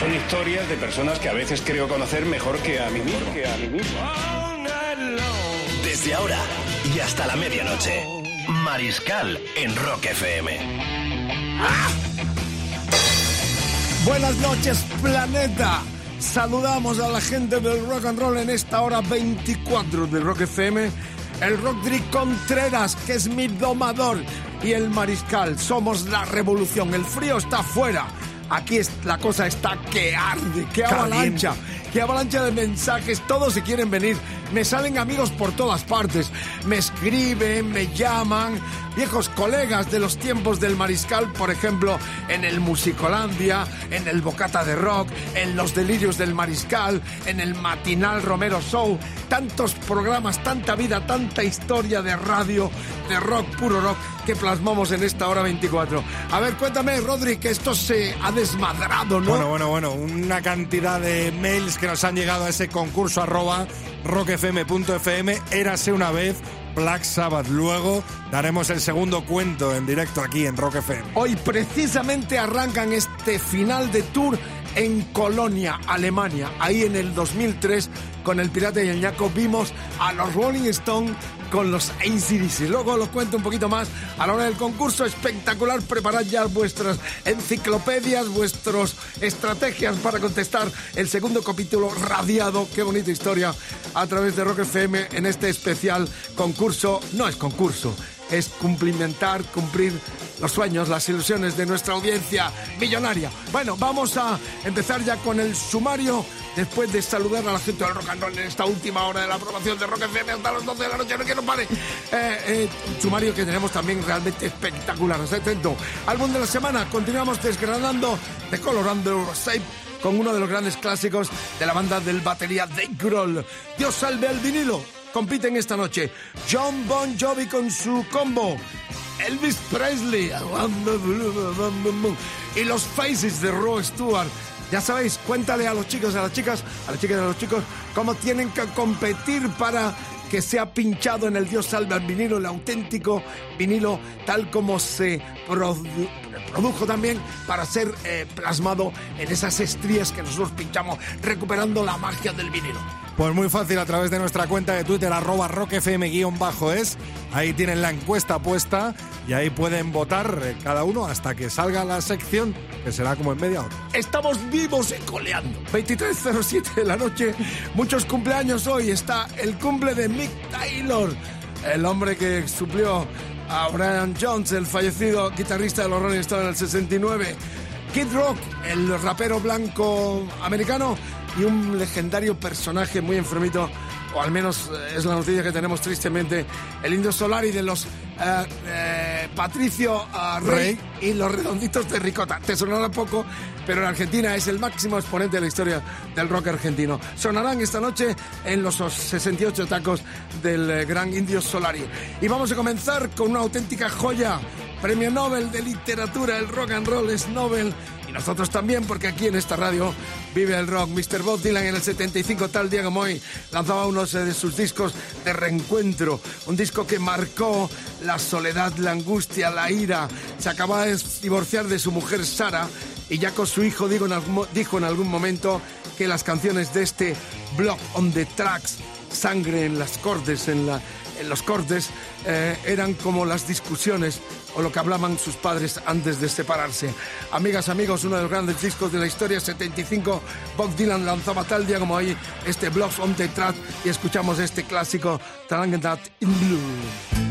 Son historias de personas que a veces creo conocer mejor que a mí mismo. Que a mí mismo. Desde ahora y hasta la medianoche, Mariscal en Rock FM. Buenas noches, planeta. Saludamos a la gente del rock and roll en esta hora 24 de Rock FM. El Rodri Contreras, que es mi domador, y el Mariscal. Somos la revolución. El frío está afuera. Aquí es- la cosa está que arde, que avalancha, que avalancha de mensajes. Todos se quieren venir. Me salen amigos por todas partes. Me escriben, me llaman. Viejos colegas de los tiempos del Mariscal, por ejemplo, en el Musicolandia, en el Bocata de Rock, en los Delirios del Mariscal, en el Matinal Romero Show. Tantos programas, tanta vida, tanta historia de radio, de rock, puro rock, que plasmamos en esta hora 24. A ver, cuéntame, Rodri, que esto se ha desmadrado, ¿no? Bueno, bueno, bueno, una cantidad de mails que nos han llegado a ese concurso arroba rockfm.fm. Érase una vez Black Sabbath. Luego daremos el segundo cuento en directo aquí en Rock FM. Hoy precisamente arrancan este final de tour en Colonia, Alemania. Ahí en el 2003, con el Pirata y el Ñaco, vimos a los Rolling Stones con los ACDC. Luego lo cuento un poquito más a la hora del concurso espectacular. Preparad ya vuestras enciclopedias, vuestras estrategias para contestar el segundo capítulo radiado. Qué bonita historia a través de Rock FM en este especial concurso. No es concurso, es cumplimentar, cumplir los sueños, las ilusiones de nuestra audiencia millonaria. Bueno, vamos a empezar ya con el sumario. Después de saludar a la gente del rock and roll en esta última hora de la aprobación de Rock FM hasta las 12 de la noche, no quiero pare. Eh, eh, sumario que tenemos también realmente espectacular. Esté atento. Álbum de la semana, continuamos desgranando, decolorando Shape con uno de los grandes clásicos de la banda del batería Dave Grohl. Dios salve al vinilo. Compiten esta noche John Bon Jovi con su combo. Elvis Presley y los Faces de Roy Stewart. Ya sabéis, cuéntale a los chicos, a las chicas, a las chicas a los chicos cómo tienen que competir para que sea pinchado en el Dios salve al vinilo, el auténtico vinilo, tal como se produ- produjo también para ser eh, plasmado en esas estrías que nosotros pinchamos, recuperando la magia del vinilo. Pues muy fácil a través de nuestra cuenta de Twitter, arroba rockfm-es. Ahí tienen la encuesta puesta y ahí pueden votar eh, cada uno hasta que salga la sección, que será como en media hora. Estamos vivos y coleando. 23.07 de la noche, muchos cumpleaños hoy. Está el cumple de Mick Taylor, el hombre que suplió a Brian Jones, el fallecido guitarrista de los Rolling Stones en el 69. Kid Rock, el rapero blanco americano y un legendario personaje muy enfermito, o al menos eh, es la noticia que tenemos tristemente, el indio Solari de los eh, eh, Patricio eh, Rey, y los redonditos de Ricota. Te sonará poco, pero en Argentina es el máximo exponente de la historia del rock argentino. Sonarán esta noche en los 68 tacos del gran indio Solari. Y vamos a comenzar con una auténtica joya. Premio Nobel de Literatura, el rock and roll es Nobel. Y nosotros también, porque aquí en esta radio vive el rock. Mr. Bob Dylan en el 75, tal día como hoy, lanzaba uno de sus discos de reencuentro. Un disco que marcó la soledad, la angustia, la ira. Se acababa de divorciar de su mujer Sara y ya con su hijo dijo en algún momento que las canciones de este Block on the Tracks, sangre en las cortes, en, la, en los cortes, eh, eran como las discusiones o lo que hablaban sus padres antes de separarse. Amigas, amigos, uno de los grandes discos de la historia, 75, Bob Dylan lanzaba tal día como hoy este Blocks on the Track y escuchamos este clásico, Tarangat in Blue.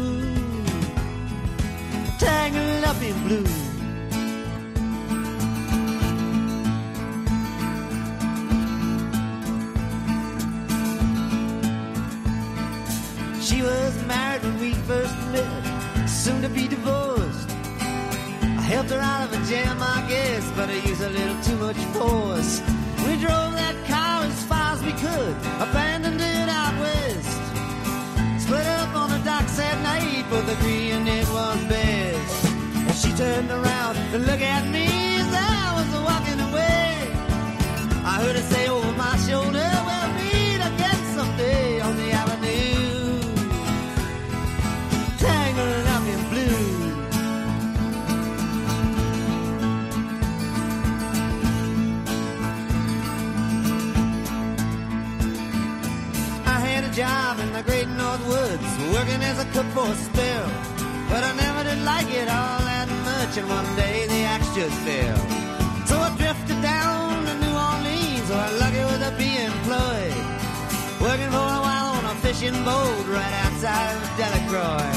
Tangled up in blue. She was married when we first met, soon to be divorced. I helped her out of a jam, I guess, but I used a little too much force. We drove that car as far as we could, abandoned it out west. Docks at night, both agreeing it was best. And she turned around to look at me as I was walking away. I heard her say over my shoulder, we'll for a spell. But I never did like it all that much, and one day the axe just fell. So I drifted down to New Orleans, where I lucky was to be employed. Working for a while on a fishing boat right outside of Delacroix.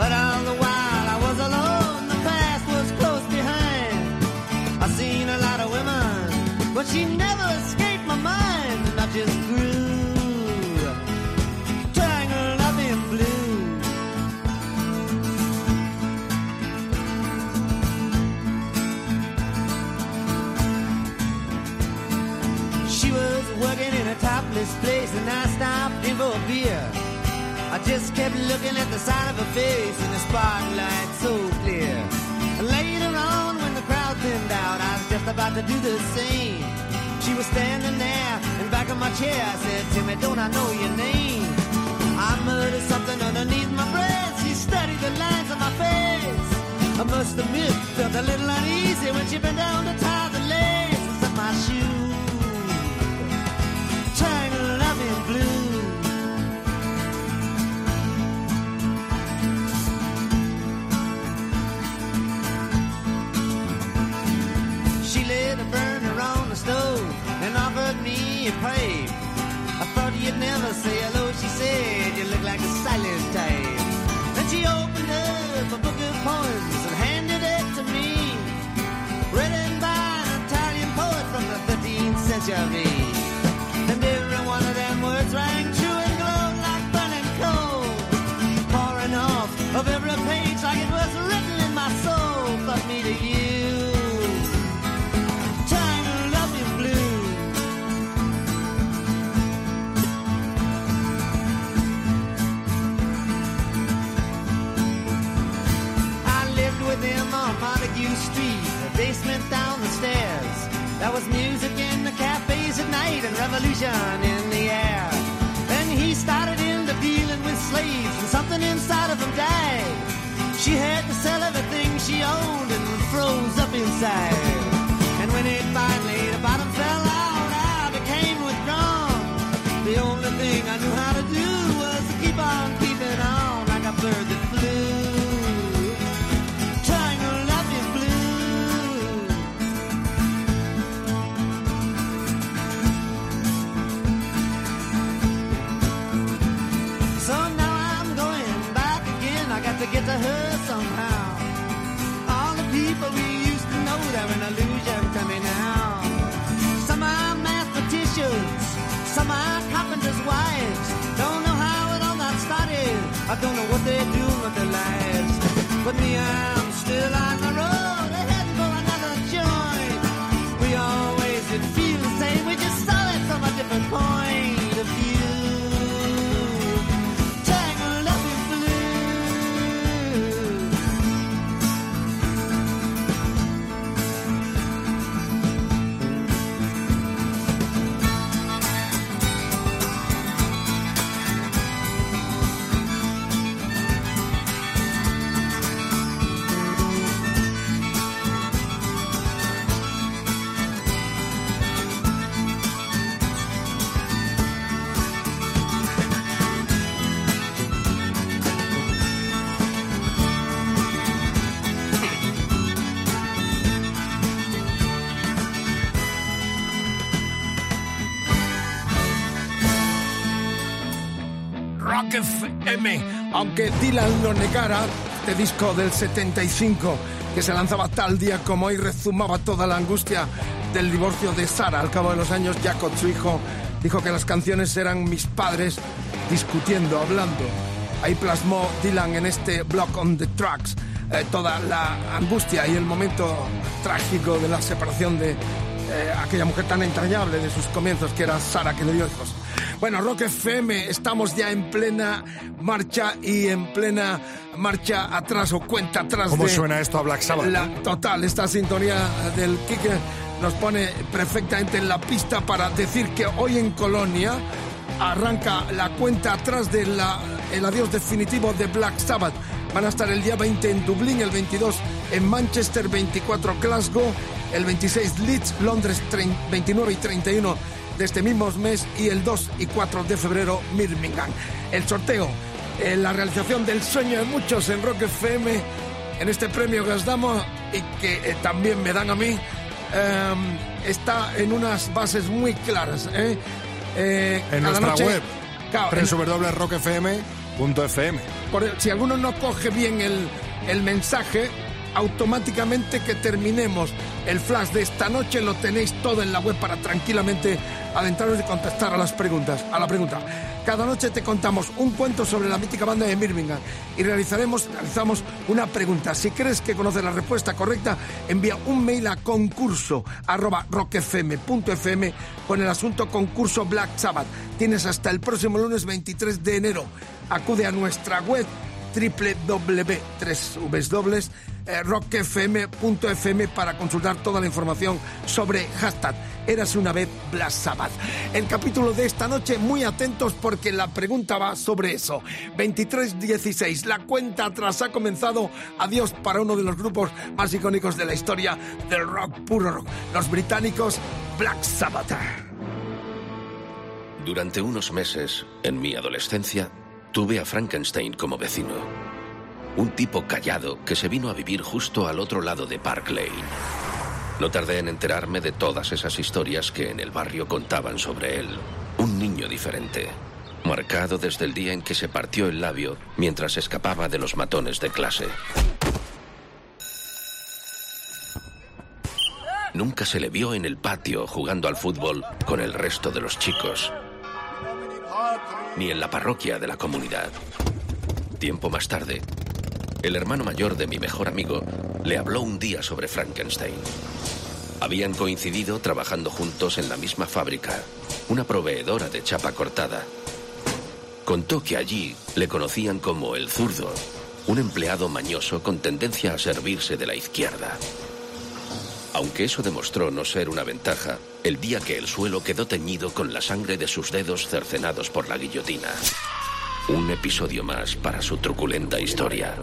But all the while I was alone, the past was close behind. I seen a lot of women, but she never for a beer. I just kept looking at the side of her face in the spotlight so clear. Later on, when the crowd thinned out, I was just about to do the same. She was standing there in back of my chair. I said, Timmy, don't I know your name? I muttered something underneath my breath. She studied the lines on my face. I must admit, felt a little uneasy when she bent down to tie the laces of my shoes. Me a pipe. I thought you'd never say hello, she said. You look like a silent type. Then she opened up a book of poems and handed it to me. Written by an Italian poet from the 13th century. I don't know what they're doing with their lives. But me, I'm Rock FM. Aunque Dylan lo negara, este disco del 75 que se lanzaba tal día como hoy rezumaba toda la angustia del divorcio de Sara. Al cabo de los años, Jacob, su hijo, dijo que las canciones eran mis padres discutiendo, hablando. Ahí plasmó Dylan en este Block on the Tracks eh, toda la angustia y el momento trágico de la separación de eh, aquella mujer tan entrañable de sus comienzos, que era Sara, que le dio hijos. Bueno, Rock FM, estamos ya en plena marcha y en plena marcha atrás o cuenta atrás. ¿Cómo de suena esto a Black Sabbath? La, total, esta sintonía del kicker nos pone perfectamente en la pista para decir que hoy en Colonia arranca la cuenta atrás del adiós definitivo de Black Sabbath. Van a estar el día 20 en Dublín, el 22 en Manchester, 24 Glasgow, el 26 Leeds, Londres 29 y 31 de este mismo mes y el 2 y 4 de febrero Birmingham. El sorteo, eh, la realización del sueño de muchos en Rock FM, en este premio que os damos y que eh, también me dan a mí, eh, está en unas bases muy claras. ¿eh? Eh, en nuestra noche- web, Claro, en- www.rockfm.fm. si alguno no coge bien el, el mensaje, automáticamente que terminemos el flash de esta noche lo tenéis todo en la web para tranquilamente adentraros y contestar a las preguntas, a la pregunta. Cada noche te contamos un cuento sobre la mítica banda de Birmingham y realizaremos, realizamos una pregunta. Si crees que conoces la respuesta correcta, envía un mail a concurso arroba con el asunto concurso Black Sabbath. Tienes hasta el próximo lunes 23 de enero. Acude a nuestra web www.rockfm.fm para consultar toda la información sobre hashtag Eras una vez Blas Sabbath. El capítulo de esta noche, muy atentos porque la pregunta va sobre eso. 2316, la cuenta atrás ha comenzado. Adiós para uno de los grupos más icónicos de la historia del rock, puro rock. Los británicos Black Sabbath. Durante unos meses, en mi adolescencia, tuve a Frankenstein como vecino. Un tipo callado que se vino a vivir justo al otro lado de Park Lane. No tardé en enterarme de todas esas historias que en el barrio contaban sobre él. Un niño diferente, marcado desde el día en que se partió el labio mientras escapaba de los matones de clase. Nunca se le vio en el patio jugando al fútbol con el resto de los chicos, ni en la parroquia de la comunidad. Tiempo más tarde, el hermano mayor de mi mejor amigo le habló un día sobre Frankenstein. Habían coincidido trabajando juntos en la misma fábrica, una proveedora de chapa cortada. Contó que allí le conocían como el zurdo, un empleado mañoso con tendencia a servirse de la izquierda. Aunque eso demostró no ser una ventaja, el día que el suelo quedó teñido con la sangre de sus dedos cercenados por la guillotina. Un episodio más para su truculenta historia.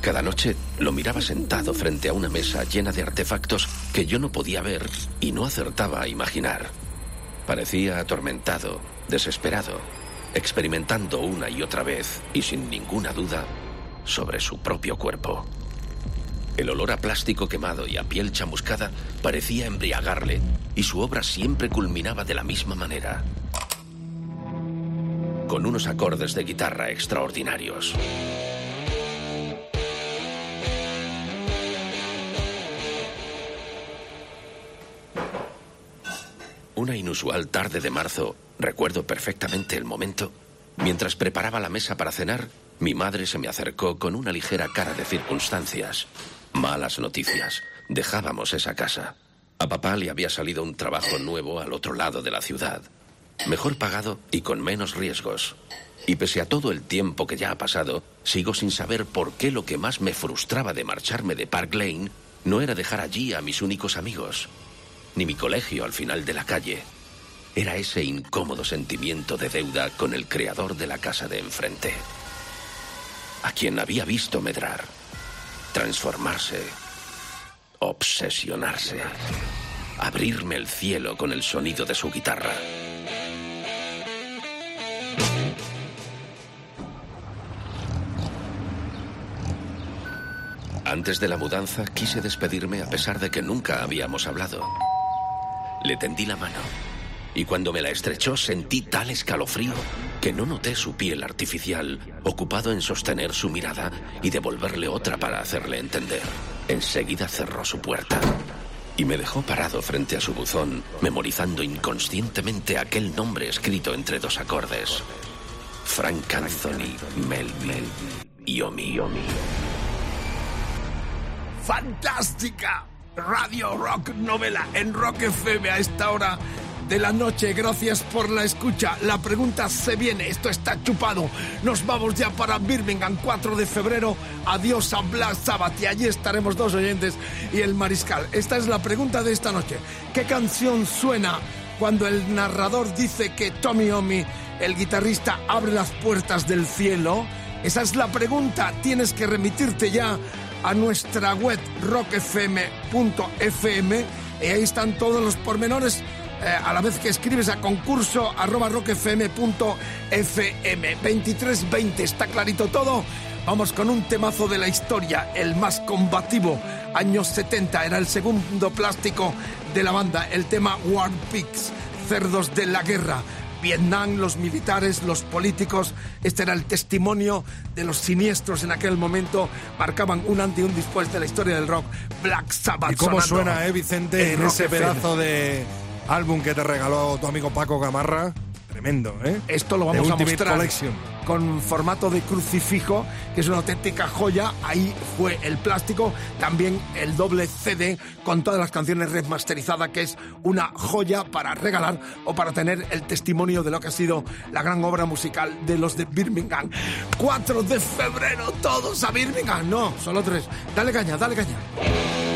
Cada noche lo miraba sentado frente a una mesa llena de artefactos que yo no podía ver y no acertaba a imaginar. Parecía atormentado, desesperado, experimentando una y otra vez, y sin ninguna duda, sobre su propio cuerpo. El olor a plástico quemado y a piel chamuscada parecía embriagarle, y su obra siempre culminaba de la misma manera, con unos acordes de guitarra extraordinarios. Una inusual tarde de marzo, recuerdo perfectamente el momento, mientras preparaba la mesa para cenar, mi madre se me acercó con una ligera cara de circunstancias. Malas noticias. Dejábamos esa casa. A papá le había salido un trabajo nuevo al otro lado de la ciudad. Mejor pagado y con menos riesgos. Y pese a todo el tiempo que ya ha pasado, sigo sin saber por qué lo que más me frustraba de marcharme de Park Lane no era dejar allí a mis únicos amigos, ni mi colegio al final de la calle. Era ese incómodo sentimiento de deuda con el creador de la casa de enfrente, a quien había visto medrar, transformarse, obsesionarse, abrirme el cielo con el sonido de su guitarra. Antes de la mudanza quise despedirme a pesar de que nunca habíamos hablado. Le tendí la mano y cuando me la estrechó sentí tal escalofrío que no noté su piel artificial, ocupado en sostener su mirada y devolverle otra para hacerle entender. Enseguida cerró su puerta y me dejó parado frente a su buzón, memorizando inconscientemente aquel nombre escrito entre dos acordes. Frank Anthony Melville Yomi. Fantástica Radio Rock Novela en Rock FM a esta hora de la noche. Gracias por la escucha. La pregunta se viene. Esto está chupado. Nos vamos ya para Birmingham, 4 de febrero. Adiós a Black Sabbath. Y allí estaremos dos oyentes y el mariscal. Esta es la pregunta de esta noche. ¿Qué canción suena cuando el narrador dice que Tommy Omi, el guitarrista, abre las puertas del cielo? Esa es la pregunta. Tienes que remitirte ya a nuestra web rockfm.fm y ahí están todos los pormenores eh, a la vez que escribes a concurso arroba rockfm.fm 2320 está clarito todo vamos con un temazo de la historia el más combativo años 70 era el segundo plástico de la banda el tema War Pigs cerdos de la guerra Vietnam, los militares, los políticos. Este era el testimonio de los siniestros en aquel momento. Marcaban un antes y un después de la historia del rock. Black Sabbath. ¿Y cómo sonando suena, eh, Vicente, en ese pedazo de álbum que te regaló tu amigo Paco Gamarra? Tremendo, ¿eh? Esto lo The vamos a Ultimate mostrar Collection. con formato de crucifijo, que es una auténtica joya. Ahí fue el plástico, también el doble CD con todas las canciones remasterizadas, que es una joya para regalar o para tener el testimonio de lo que ha sido la gran obra musical de los de Birmingham. 4 de febrero, todos a Birmingham. No, solo tres. Dale caña, dale caña.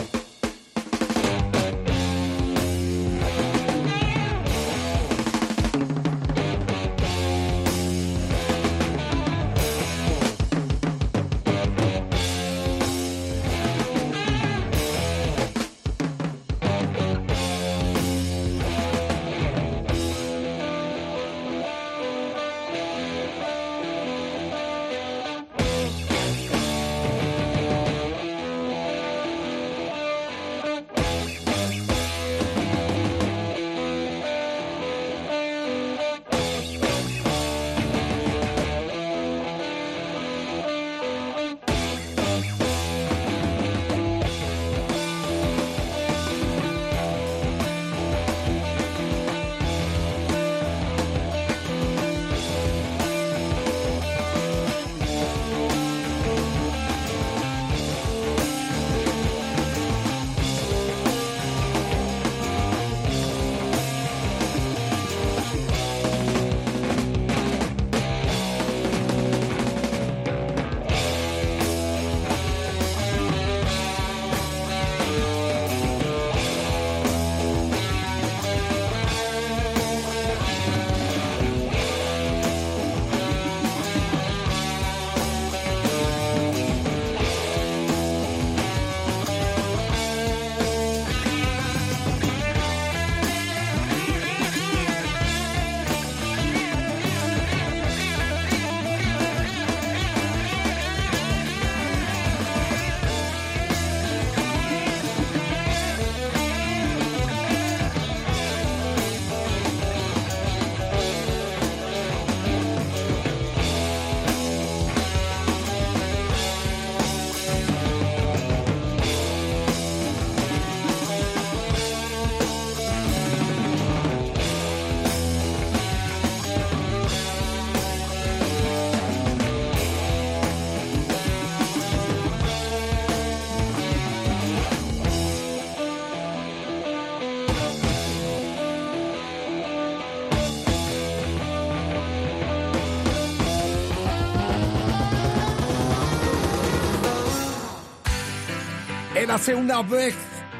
Érase una vez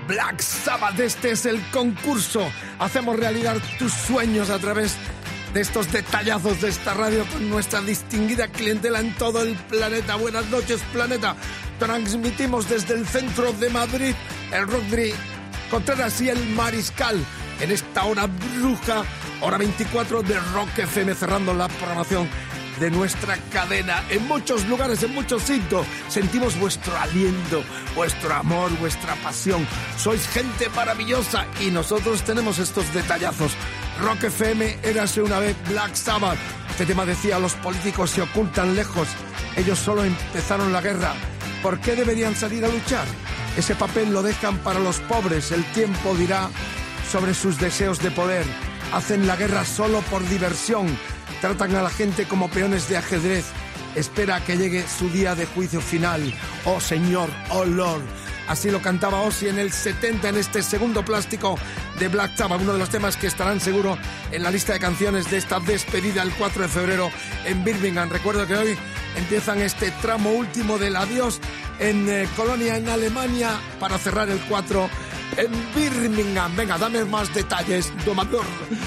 Black Sabbath. Este es el concurso. Hacemos realidad tus sueños a través de estos detallazos de esta radio con nuestra distinguida clientela en todo el planeta. Buenas noches, planeta. Transmitimos desde el centro de Madrid el Rodri Contreras y el Mariscal en esta hora bruja, hora 24 de Rock FM, cerrando la programación de nuestra cadena. En muchos lugares, en muchos sitios, sentimos vuestro aliento, vuestro amor, vuestra pasión. Sois gente maravillosa y nosotros tenemos estos detallazos. Rock FM, érase una vez Black Sabbath. Este tema decía, los políticos se ocultan lejos. Ellos solo empezaron la guerra. ¿Por qué deberían salir a luchar? Ese papel lo dejan para los pobres. El tiempo dirá sobre sus deseos de poder. Hacen la guerra solo por diversión. Tratan a la gente como peones de ajedrez. Espera a que llegue su día de juicio final. Oh Señor, oh Lord. Así lo cantaba Ozzy en el 70 en este segundo plástico de Black Sabbath, uno de los temas que estarán seguro en la lista de canciones de esta despedida el 4 de febrero en Birmingham. Recuerdo que hoy empiezan este tramo último del adiós en eh, Colonia, en Alemania, para cerrar el 4 en Birmingham. Venga, dame más detalles, domador.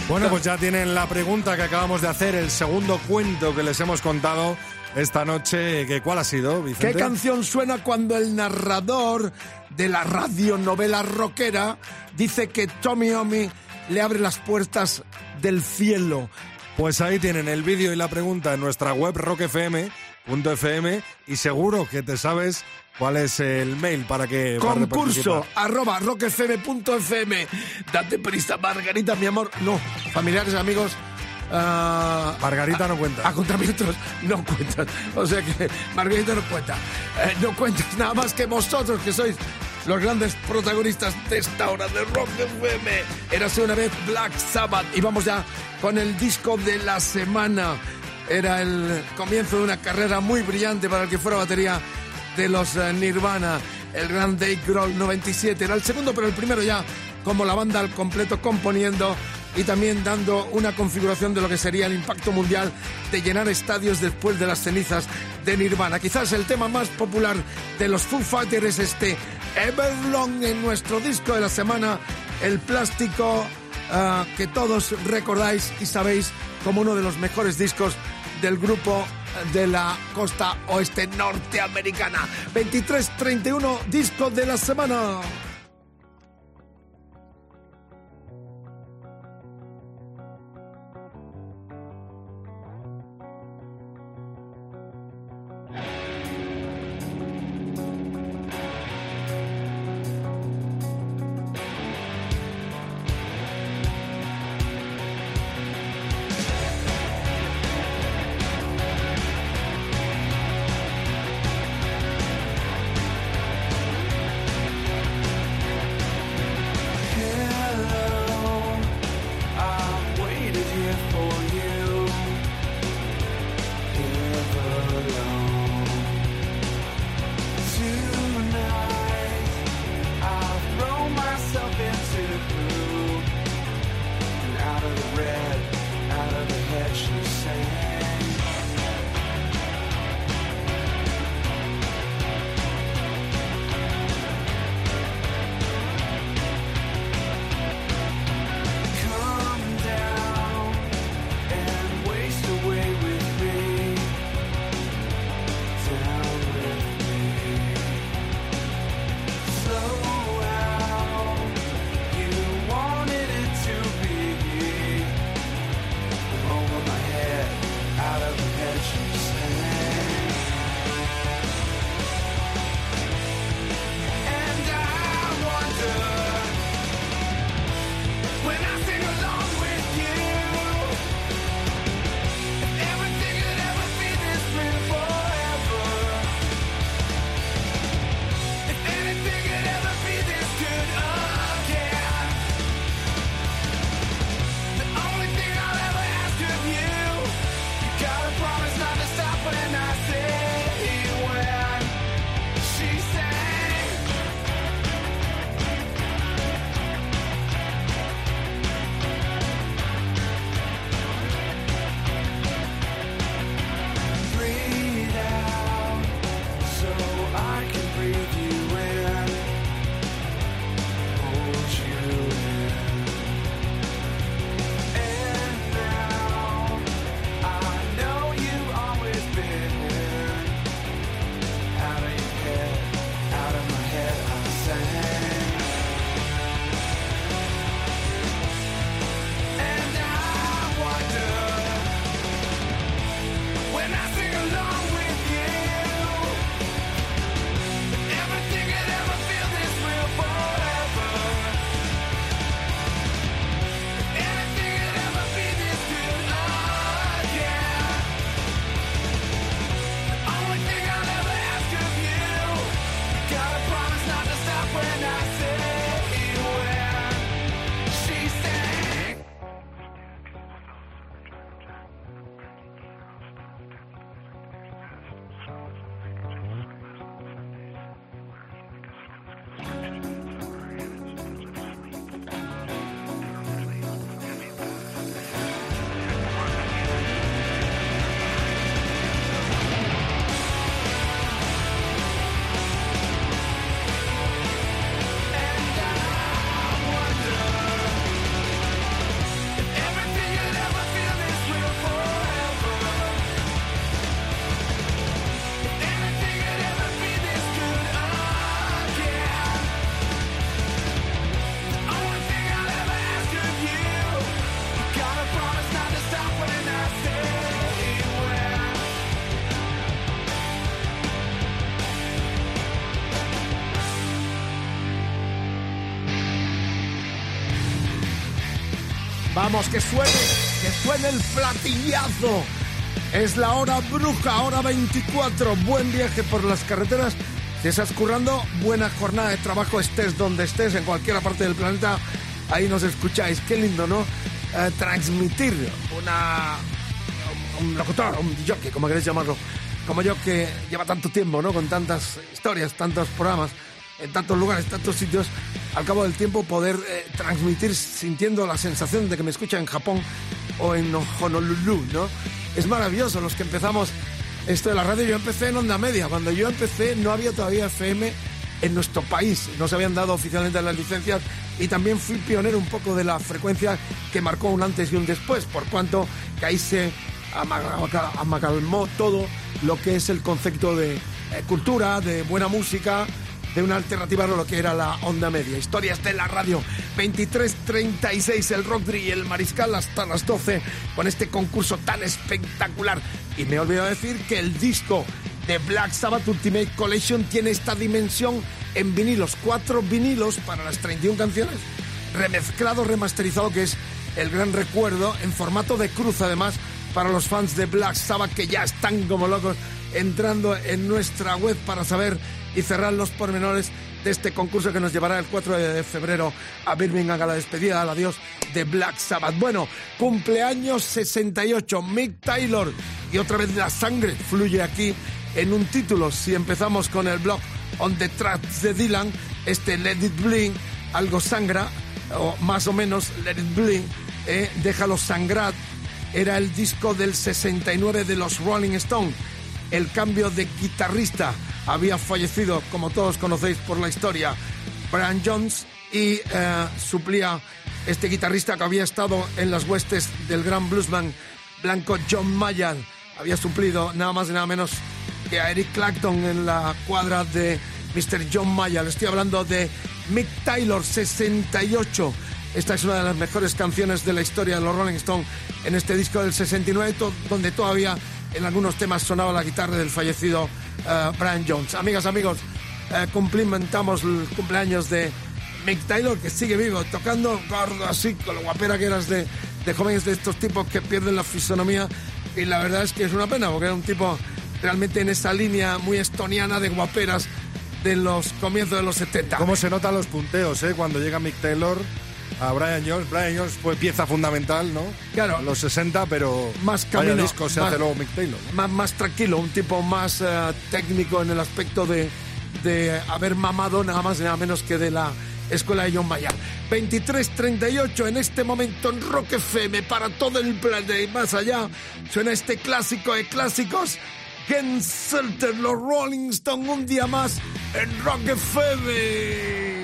Bueno, pues ya tienen la pregunta que acabamos de hacer, el segundo cuento que les hemos contado esta noche. que ¿Cuál ha sido, Vicente? ¿Qué canción suena cuando el narrador de la radionovela rockera dice que Tommy Omi le abre las puertas del cielo? Pues ahí tienen el vídeo y la pregunta en nuestra web Rock FM fm y seguro que te sabes cuál es el mail para que para Concurso participar. arroba rockfm.fm. Date prisa, Margarita, mi amor. No, familiares, amigos. ah, Margarita no cuenta. Acontamientos no cuentan. O sea que Margarita no cuenta. Eh, no cuentas nada más que vosotros, que sois los grandes protagonistas de esta hora de Rock FM. Érase una vez Black Sabbath. Y vamos ya con el disco de la semana. Era el comienzo de una carrera muy brillante para el que fuera batería de los eh, Nirvana. El gran Dave Grohl 97. Era el segundo, pero el primero ya como la banda al completo componiendo y también dando una configuración de lo que sería el impacto mundial de llenar estadios después de las cenizas de Nirvana. Quizás el tema más popular de los Foo Fighters es este Everlong en nuestro disco de la semana, el plástico ah, que todos recordáis y sabéis como uno de los mejores discos del grupo de la costa oeste norteamericana. 23-31 disco de la semana. Que suene, que suene el platillazo. Es la hora bruja, hora 24. Buen viaje por las carreteras. Si estás currando, buena jornada de trabajo, estés donde estés, en cualquier parte del planeta. Ahí nos escucháis. Qué lindo, ¿no? Eh, transmitir una. Un locutor, un jockey, como queréis llamarlo. Como yo que lleva tanto tiempo, ¿no? Con tantas historias, tantos programas, en tantos lugares, tantos sitios. Al cabo del tiempo, poder eh, transmitir sintiendo la sensación de que me escucha en Japón o en Honolulu, ¿no? Es maravilloso los que empezamos esto de la radio. Yo empecé en onda media. Cuando yo empecé no había todavía FM en nuestro país. No se habían dado oficialmente las licencias y también fui pionero un poco de la frecuencia que marcó un antes y un después, por cuanto que ahí se amalgamó todo lo que es el concepto de eh, cultura, de buena música, de una alternativa a lo que era la onda media. Historias de la radio. 23.36, el Rock y el Mariscal hasta las 12 con este concurso tan espectacular. Y me he olvidado decir que el disco de Black Sabbath Ultimate Collection tiene esta dimensión en vinilos, cuatro vinilos para las 31 canciones, remezclado, remasterizado, que es el gran recuerdo en formato de cruz además para los fans de Black Sabbath que ya están como locos entrando en nuestra web para saber y cerrar los pormenores de este concurso que nos llevará el 4 de febrero a Birmingham a la despedida, al adiós de Black Sabbath. Bueno, cumpleaños 68, Mick Taylor y otra vez la sangre fluye aquí en un título. Si empezamos con el blog On the Tracks de Dylan, este Let It Bling, algo sangra, o más o menos Let It Bling, eh, déjalo sangrar, era el disco del 69 de los Rolling Stones. El cambio de guitarrista había fallecido, como todos conocéis por la historia, Brian Jones y eh, suplía este guitarrista que había estado en las huestes del gran bluesman blanco John Mayer. Había suplido nada más y nada menos que a Eric Clapton en la cuadra de Mr. John Mayer. Estoy hablando de Mick Taylor, 68. Esta es una de las mejores canciones de la historia de los Rolling Stones en este disco del 69, donde todavía en algunos temas sonaba la guitarra del fallecido uh, Brian Jones. Amigas, amigos, uh, cumplimentamos el cumpleaños de Mick Taylor, que sigue vivo, tocando gordo así, con lo guapera que eras de, de jóvenes de estos tipos que pierden la fisonomía. Y la verdad es que es una pena, porque era un tipo realmente en esa línea muy estoniana de guaperas de los comienzos de los 70. ¿Cómo se notan los punteos, eh? Cuando llega Mick Taylor a Brian Jones. Brian Jones fue pieza fundamental, ¿no? Claro. los 60, pero más camino, disco se hace luego Mick Taylor. Más, más tranquilo, un tipo más uh, técnico en el aspecto de, de haber mamado nada más y nada menos que de la escuela de John Mayer. 23.38 en este momento en Rock FM para todo el planeta y más allá. Suena este clásico de clásicos. Ken Selter, los Rolling Stones, un día más en Rock FM.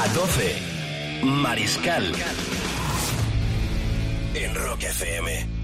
A 12, Mariscal. En Rock FM.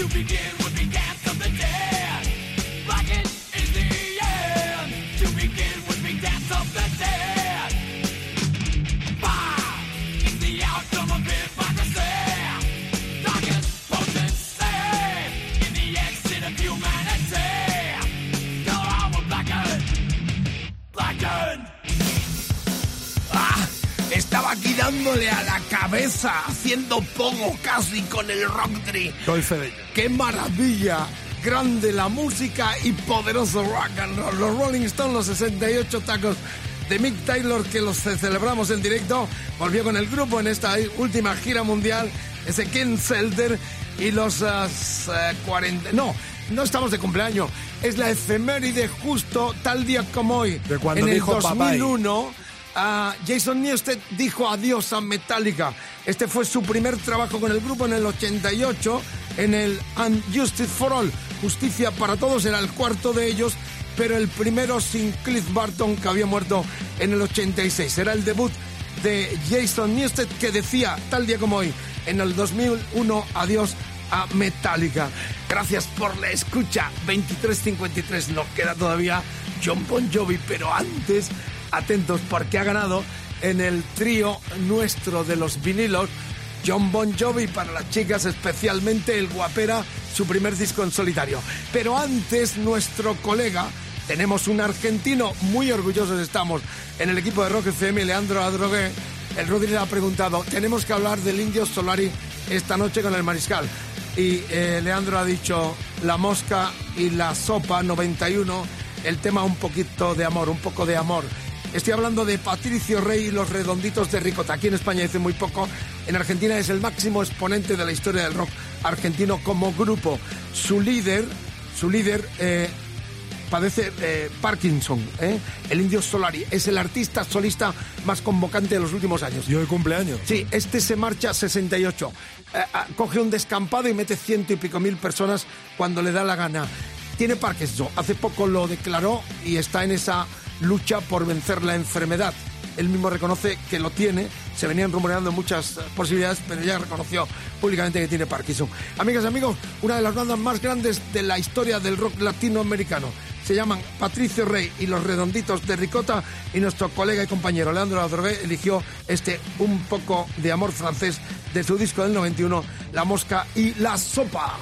To begin haciendo pogo casi con el rock tree. Doy fe de ello. ¡Qué maravilla! Grande la música y poderoso rock and roll. Los Rolling Stones, los 68 tacos de Mick Taylor que los celebramos en directo. Volvió con el grupo en esta última gira mundial. Ese Ken Selder y los ah, eh, 40... No, no estamos de cumpleaños. Es la efeméride justo tal día como hoy. De cuando en el dijo Papay. 2001 ah, Jason Newsted dijo adiós a Metallica. Este fue su primer trabajo con el grupo en el 88 en el And Justice for All. Justicia para todos era el cuarto de ellos, pero el primero sin Cliff Barton que había muerto en el 86. Era el debut de Jason Newsted que decía tal día como hoy en el 2001 adiós a Metallica. Gracias por la escucha. 23.53 nos queda todavía John Bon Jovi, pero antes, atentos porque ha ganado en el trío nuestro de los vinilos John Bon Jovi para las chicas, especialmente el Guapera, su primer disco en solitario. Pero antes, nuestro colega, tenemos un argentino, muy orgullosos estamos en el equipo de Rock FM, Leandro Adrogué. El Rodri le ha preguntado, tenemos que hablar del Indio Solari esta noche con el Mariscal. Y eh, Leandro ha dicho, la mosca y la sopa 91, el tema un poquito de amor, un poco de amor. Estoy hablando de Patricio Rey y los redonditos de Ricota. Aquí en España dice muy poco. En Argentina es el máximo exponente de la historia del rock argentino como grupo. Su líder, su líder eh, padece eh, Parkinson. ¿eh? El Indio Solari es el artista solista más convocante de los últimos años. ¿Y hoy cumpleaños? Sí, este se marcha a 68. Eh, ah, coge un descampado y mete ciento y pico mil personas cuando le da la gana. Tiene Parkinson. Hace poco lo declaró y está en esa lucha por vencer la enfermedad. Él mismo reconoce que lo tiene. Se venían rumoreando muchas eh, posibilidades, pero ya reconoció públicamente que tiene Parkinson. Amigas y amigos, una de las bandas más grandes de la historia del rock latinoamericano. Se llaman Patricio Rey y los Redonditos de Ricota y nuestro colega y compañero Leandro Adrogué eligió este Un poco de amor francés de su disco del 91, La Mosca y la Sopa.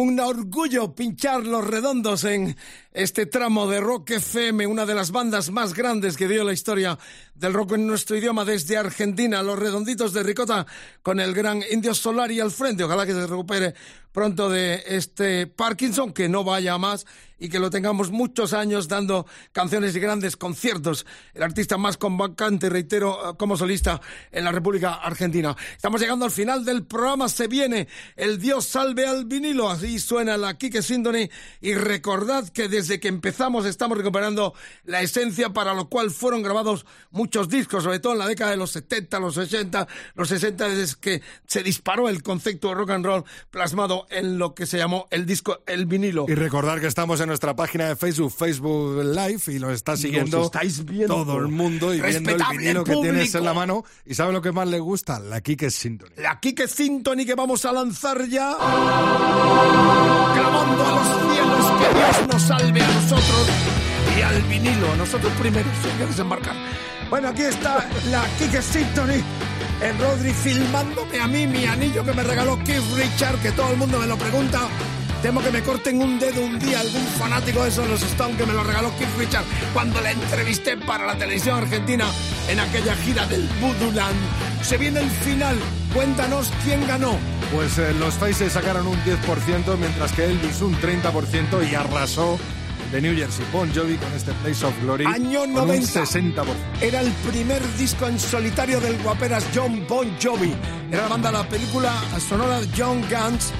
Un orgullo pinchar los redondos en este tramo de Rock FM, una de las bandas más grandes que dio la historia del rock en nuestro idioma desde Argentina, los redonditos de Ricota con el gran Indio Solari al frente. Ojalá que se recupere pronto de este Parkinson, que no vaya más y que lo tengamos muchos años dando canciones y grandes conciertos. El artista más convocante, reitero, como solista en la República Argentina. Estamos llegando al final del programa. Se viene el Dios salve al vinilo. Así suena la Kike Symphony. Y recordad que desde que empezamos estamos recuperando la esencia para lo cual fueron grabados muchos discos, sobre todo en la década de los 70, los 80, los 60, desde que se disparó el concepto de rock and roll plasmado en lo que se llamó el disco, el vinilo. Y recordar que estamos en nuestra página de Facebook, Facebook Live, y lo está siguiendo estáis viendo. todo el mundo y viendo el vinilo que tienes en la mano. ¿Y sabe lo que más le gusta? La Kike Symphony. La Kike Symphony que vamos a lanzar ya. Clamando a los cielos que Dios nos salve a nosotros y al vinilo, a nosotros primero, sin que desembarcar. Bueno, aquí está la Kike Symphony. El Rodri filmándome a mí mi anillo que me regaló Keith Richard, que todo el mundo me lo pregunta. Temo que me corten un dedo un día algún fanático de esos los Stones que me lo regaló Keith Richard cuando le entrevisté para la televisión argentina en aquella gira del Voodoo Land. Se viene el final. Cuéntanos quién ganó. Pues eh, los Faces sacaron un 10%, mientras que Elvis un 30% y arrasó de New Jersey Bon Jovi con este Place of Glory Año con 90. un 60%. Era el primer disco en solitario del guaperas John Bon Jovi. Era la banda de la película sonora John Guns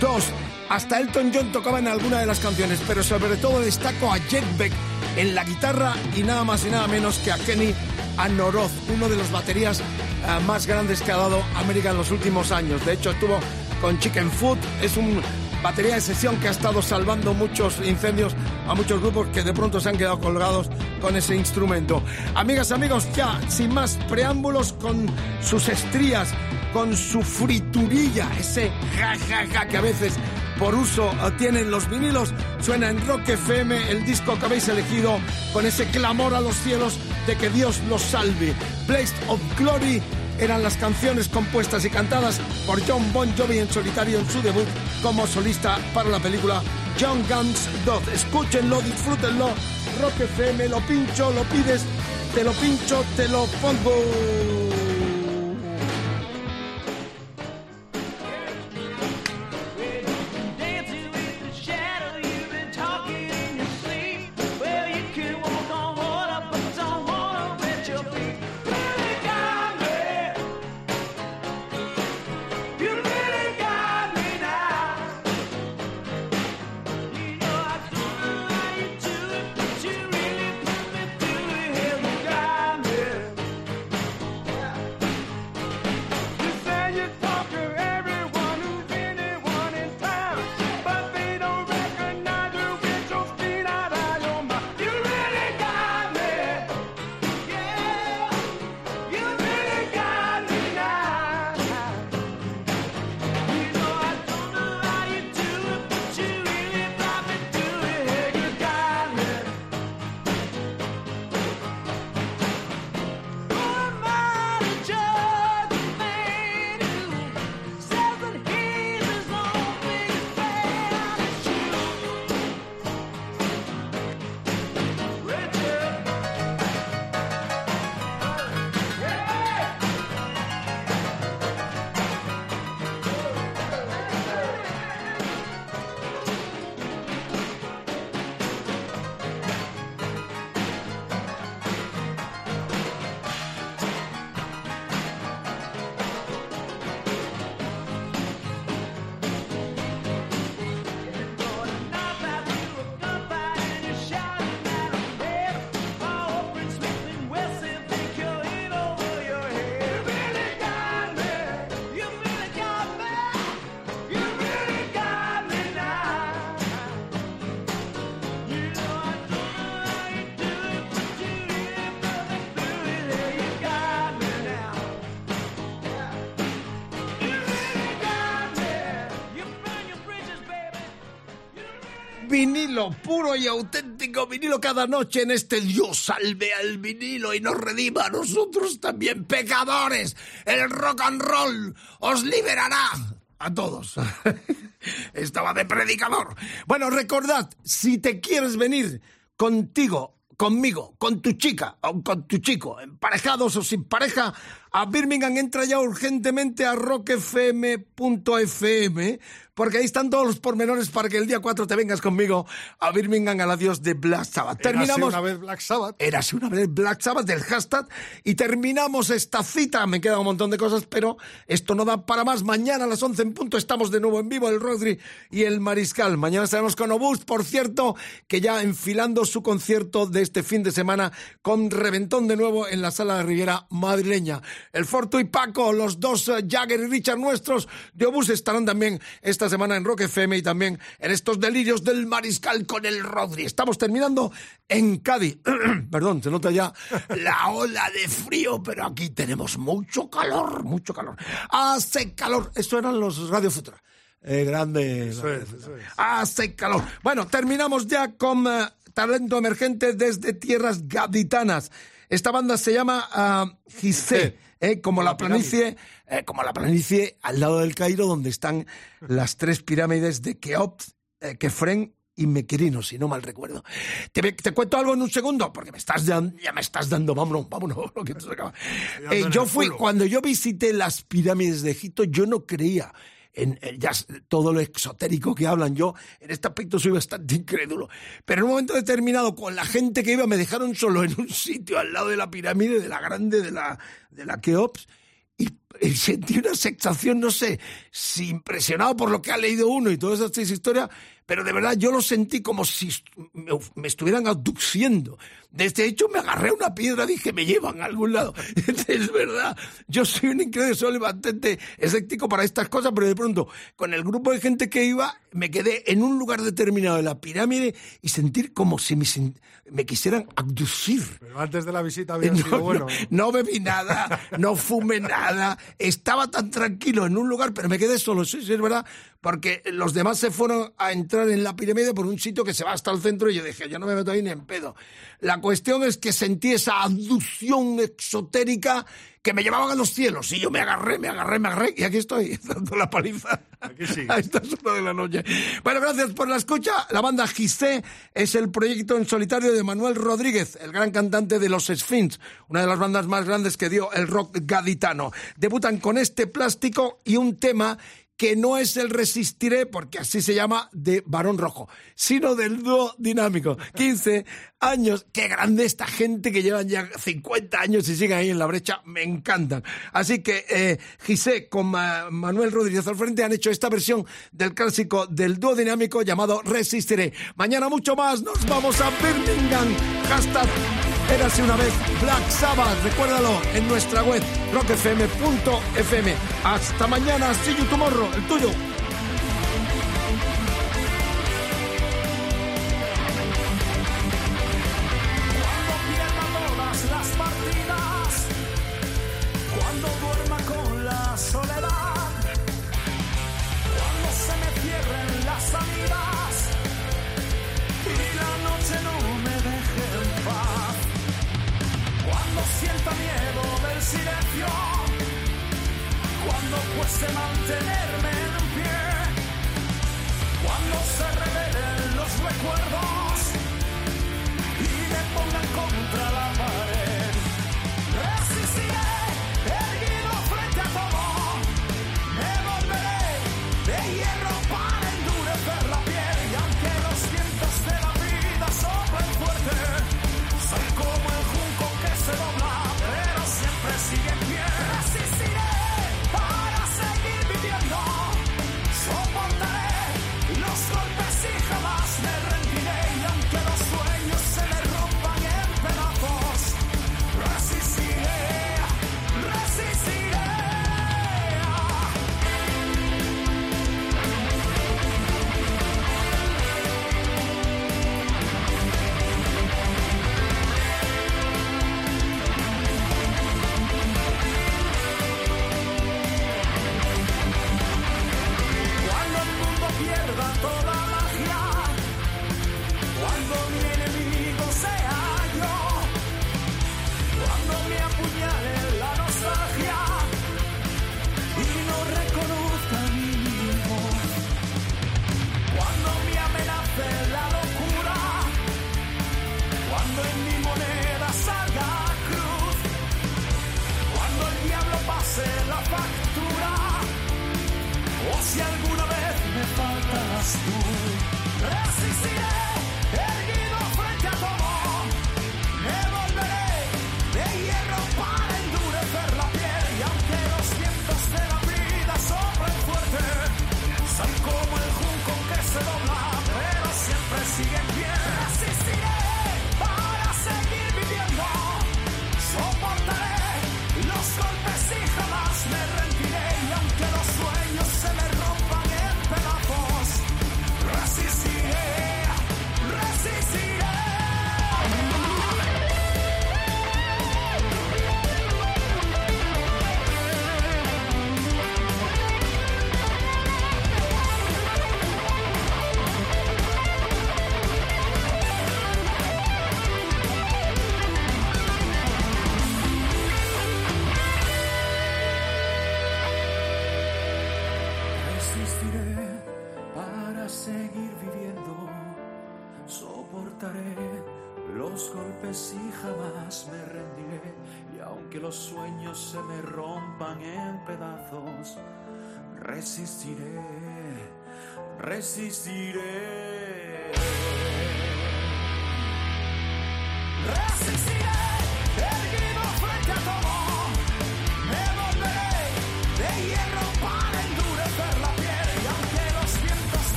2. Hasta Elton John tocaba en alguna de las canciones, pero sobre todo destaco a Jet Beck en la guitarra y nada más y nada menos que a Kenny Anoroth, uno de los baterías eh, más grandes que ha dado América en los últimos años. De hecho, estuvo con Chicken Food, es un batería de sesión que ha estado salvando muchos incendios a muchos grupos que de pronto se han quedado colgados con ese instrumento. Amigas, amigos, ya sin más preámbulos, con sus estrías, con su friturilla, ese ja ja ja que a veces por uso tienen los vinilos, suena en Rock FM el disco que habéis elegido con ese clamor a los cielos de que Dios los salve. Place of Glory eran las canciones compuestas y cantadas por John Bon Jovi en solitario en su debut como solista para la película John Guns 2. Escúchenlo, disfrútenlo. Rock FM, lo pincho, lo pides, te lo pincho, te lo pongo. Vinilo, puro y auténtico vinilo cada noche en este Dios salve al vinilo y nos redima a nosotros también, pecadores. El rock and roll os liberará a todos. Estaba de predicador. Bueno, recordad, si te quieres venir contigo, conmigo, con tu chica o con tu chico, emparejados o sin pareja, a Birmingham entra ya urgentemente a rockfm.fm porque ahí están todos los pormenores para que el día 4 te vengas conmigo a Birmingham al adiós de Black Sabbath. Terminamos. una vez Black Sabbath. Érase una vez Black Sabbath del hashtag y terminamos esta cita. Me queda un montón de cosas, pero esto no da para más. Mañana a las 11 en punto estamos de nuevo en vivo, el Rodri y el Mariscal. Mañana estaremos con Obús, por cierto, que ya enfilando su concierto de este fin de semana con reventón de nuevo en la sala de Riviera madrileña. El Fortu y Paco, los dos eh, Jagger y Richard nuestros de Obús estarán también esta semana en Rock FM y también en estos delirios del Mariscal con el Rodri. Estamos terminando en Cádiz. Perdón, se nota ya la ola de frío, pero aquí tenemos mucho calor, mucho calor. Hace calor. Esto eran los Radio Futura. Eh, grande. Hace calor. Bueno, terminamos ya con eh, talento emergente desde tierras gaditanas. Esta banda se llama ah, Gizeh, eh, como la planicie, eh, como la planicie al lado del Cairo, donde están las tres pirámides de Keops, eh, Kefren y Mequirino, si no mal recuerdo. Te, te cuento algo en un segundo, porque me estás ya me estás dando, vámonos, vámonos, lo que se acaba. Eh, yo fui, cuando yo visité las pirámides de Egipto, yo no creía en, ya todo lo exotérico que hablan. Yo en este aspecto soy bastante incrédulo. Pero en un momento determinado, con la gente que iba, me dejaron solo en un sitio al lado de la pirámide, de la grande, de la, de la y sentí una sensación, no sé, si impresionado por lo que ha leído uno y todas estas historias, pero de verdad yo lo sentí como si me, estuvieran abduciendo. Desde hecho me agarré a una piedra, dije, me llevan a algún lado. Es verdad, yo soy un incrédulo, soy bastante escéptico para estas cosas, pero de pronto, con el grupo de gente que iba, me quedé en un lugar determinado de la pirámide y sentir como si me, me quisieran abducir. Pero antes de la visita había No, sido no, bueno. no bebí nada, no fumé nada, estaba tan tranquilo en un lugar, pero me quedé solo, sí, sí, es verdad, porque los demás se fueron a entrar en la pirámide por un sitio que se va hasta el centro y yo dije, yo no me meto ahí ni en pedo. La cuestión es que sentí esa abducción exotérica que me llevaban a los cielos y yo me agarré, me agarré, me agarré y aquí estoy, dando la paliza. Aquí sí. A estas horas de la noche. Bueno, gracias por la escucha. La banda Gizé es el proyecto en solitario de Manuel Rodríguez, el gran cantante de Los Sphinx, una de las bandas más grandes que dio el rock gaditano. Debutan con este plástico y un tema que no es el Resistiré, porque así se llama, de Barón Rojo, sino del dúo dinámico. 15 años. Qué grande esta gente que llevan ya 50 años y siguen ahí en la brecha. Me encantan. Así que eh, Gisé con Ma- Manuel Rodríguez al frente han hecho esta versión del clásico del dúo dinámico llamado Resistiré. Mañana mucho más. Nos vamos a Birmingham. Hashtag Érase una vez Black Sabbath. Recuérdalo en nuestra web rockfm.fm. Hasta mañana. See you tomorrow. El tuyo. Cueste mantenerme en pie, cuando se revelen los recuerdos y me pongan contra la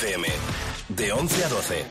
FM. De 11 a 12.